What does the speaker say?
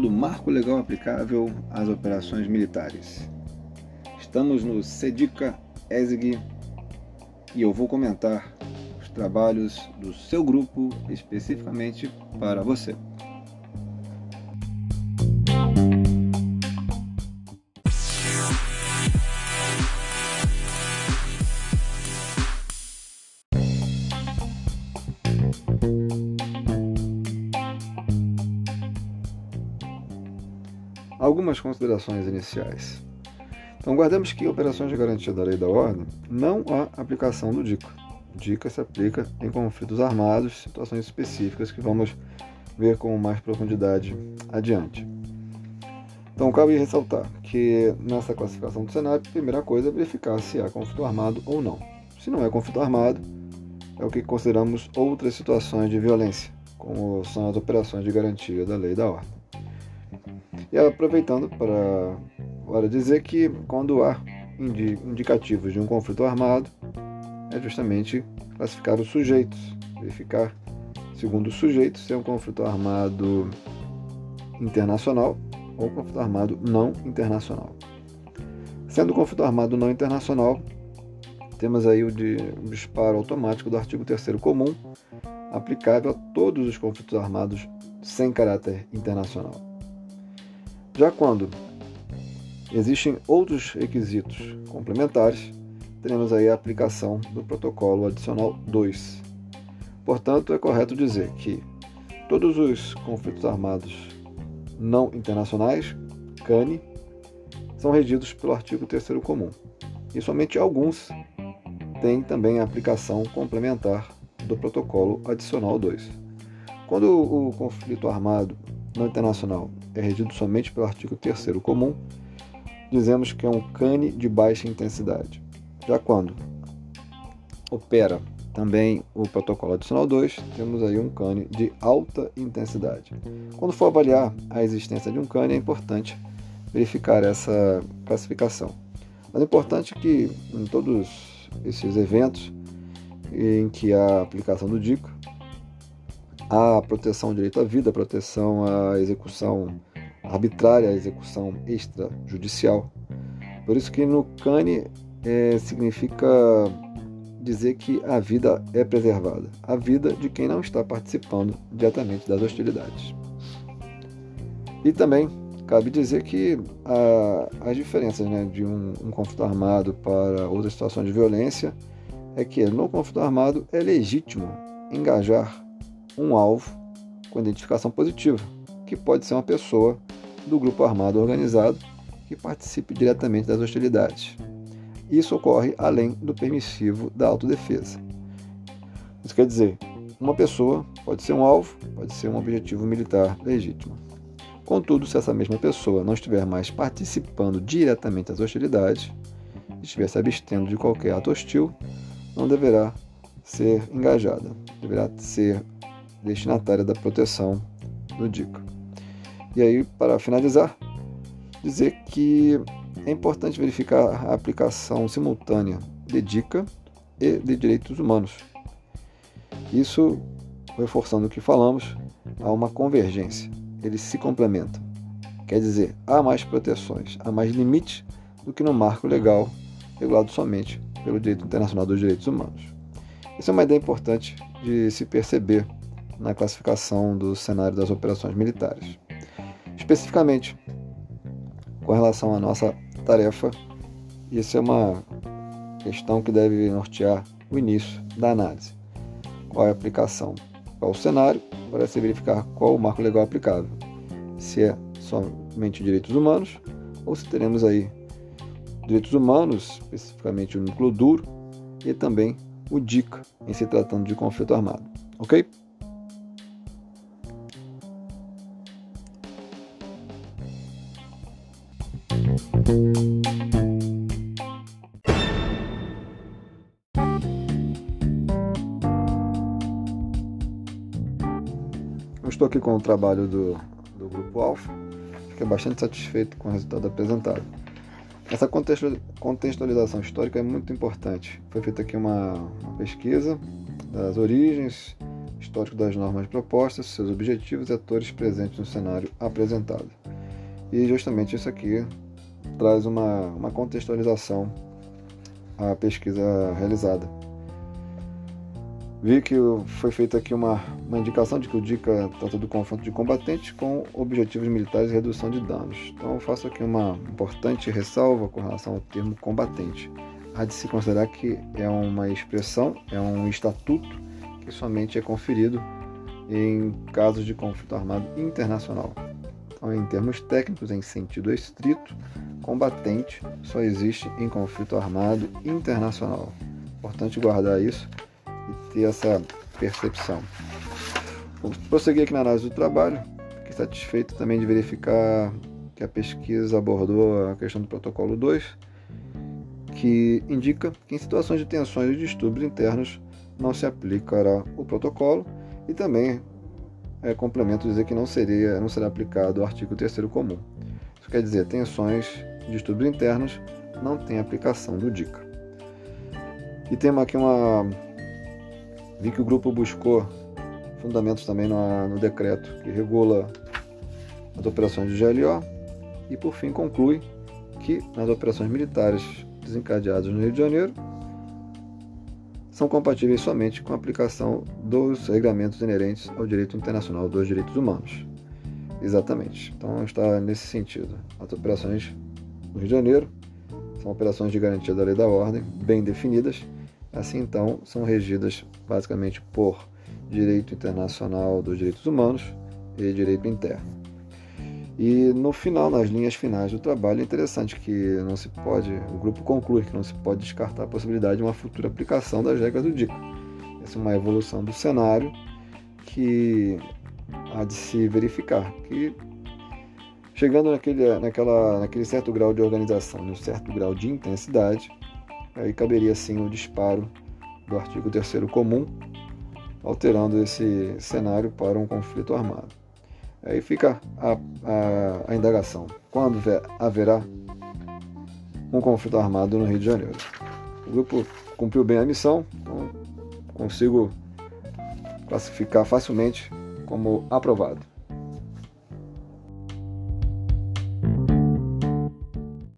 do marco legal aplicável às operações militares. Estamos no SEDICA ESG e eu vou comentar os trabalhos do seu grupo especificamente para você. Algumas considerações iniciais. Então, guardemos que operações de garantia da lei da ordem não há aplicação do DICA. O DICA se aplica em conflitos armados, situações específicas que vamos ver com mais profundidade adiante. Então, cabe ressaltar que nessa classificação do cenário, a primeira coisa é verificar se há conflito armado ou não. Se não é conflito armado, é o que consideramos outras situações de violência, como são as operações de garantia da lei da ordem. E aproveitando para, para dizer que quando há indicativos de um conflito armado, é justamente classificar os sujeitos, verificar, segundo os sujeitos, se é um conflito armado internacional ou conflito armado não internacional. Sendo conflito armado não internacional, temos aí o, de, disparo automático do artigo 3 comum, aplicável a todos os conflitos armados sem caráter internacional. Já quando existem outros requisitos complementares, teremos aí a aplicação do protocolo adicional 2. Portanto, é correto dizer que todos os conflitos armados não internacionais, CANI, são regidos pelo artigo 3 comum. E somente alguns têm também a aplicação complementar do protocolo adicional 2. Quando o conflito armado não internacional é regido somente pelo artigo 3 comum, dizemos que é um cane de baixa intensidade. Já quando opera também o protocolo adicional 2, temos aí um cane de alta intensidade. Quando for avaliar a existência de um cane, é importante verificar essa classificação. Mas é importante que em todos esses eventos em que há aplicação do DICO, a proteção ao direito à vida, a proteção à execução arbitrária, à execução extrajudicial. Por isso que no CANE é, significa dizer que a vida é preservada, a vida de quem não está participando diretamente das hostilidades. E também cabe dizer que a, as diferenças né, de um, um conflito armado para outra situação de violência é que no conflito armado é legítimo engajar um alvo com identificação positiva, que pode ser uma pessoa do grupo armado organizado que participe diretamente das hostilidades. Isso ocorre além do permissivo da autodefesa. Isso quer dizer, uma pessoa pode ser um alvo, pode ser um objetivo militar legítimo. Contudo, se essa mesma pessoa não estiver mais participando diretamente das hostilidades, estiver se abstendo de qualquer ato hostil, não deverá ser engajada, deverá ser destinatária da proteção do DICA. E aí, para finalizar, dizer que é importante verificar a aplicação simultânea de DICA e de direitos humanos. Isso, reforçando o que falamos, há uma convergência, eles se complementam. Quer dizer, há mais proteções, há mais limites do que no marco legal regulado somente pelo direito internacional dos direitos humanos. Essa é uma ideia importante de se perceber na classificação do cenário das operações militares. Especificamente, com relação à nossa tarefa, isso é uma questão que deve nortear o início da análise. Qual é a aplicação? Qual o cenário para se verificar qual o marco legal aplicável? Se é somente direitos humanos ou se teremos aí direitos humanos, especificamente o núcleo duro, e também o DICA, em se tratando de conflito armado. Ok? Estou aqui com o trabalho do, do Grupo Alfa, fiquei bastante satisfeito com o resultado apresentado. Essa contextualização histórica é muito importante. Foi feita aqui uma, uma pesquisa das origens, histórico das normas propostas, seus objetivos e atores presentes no cenário apresentado. E justamente isso aqui traz uma, uma contextualização à pesquisa realizada. Vi que foi feita aqui uma, uma indicação de que o DICA trata do confronto de combatentes com objetivos militares e redução de danos. Então faço aqui uma importante ressalva com relação ao termo combatente. Há de se considerar que é uma expressão, é um estatuto que somente é conferido em casos de conflito armado internacional. Então, em termos técnicos, em sentido estrito, combatente só existe em conflito armado internacional. Importante guardar isso e ter essa percepção. Vamos prosseguir aqui na análise do trabalho. Fiquei satisfeito também de verificar que a pesquisa abordou a questão do protocolo 2, que indica que em situações de tensões e distúrbios internos não se aplicará o protocolo e também é, complemento dizer que não seria não será aplicado o artigo 3 comum. Isso quer dizer, tensões, distúrbios internos não tem aplicação do DICA. E temos aqui uma Vi que o grupo buscou fundamentos também no, no decreto que regula as operações de GLO e, por fim, conclui que nas operações militares desencadeadas no Rio de Janeiro são compatíveis somente com a aplicação dos regulamentos inerentes ao direito internacional dos direitos humanos. Exatamente. Então está nesse sentido. As operações no Rio de Janeiro são operações de garantia da lei da ordem, bem definidas, Assim, então, são regidas basicamente por direito internacional dos direitos humanos e direito interno. E no final, nas linhas finais do trabalho, é interessante que não se pode, o grupo conclui que não se pode descartar a possibilidade de uma futura aplicação das regras do DICO. Essa é uma evolução do cenário que há de se verificar, que chegando naquele, naquela, naquele certo grau de organização, num certo grau de intensidade, aí caberia sim o disparo do artigo 3 comum, alterando esse cenário para um conflito armado. Aí fica a, a, a indagação: quando haverá um conflito armado no Rio de Janeiro? O grupo cumpriu bem a missão, então consigo classificar facilmente como aprovado.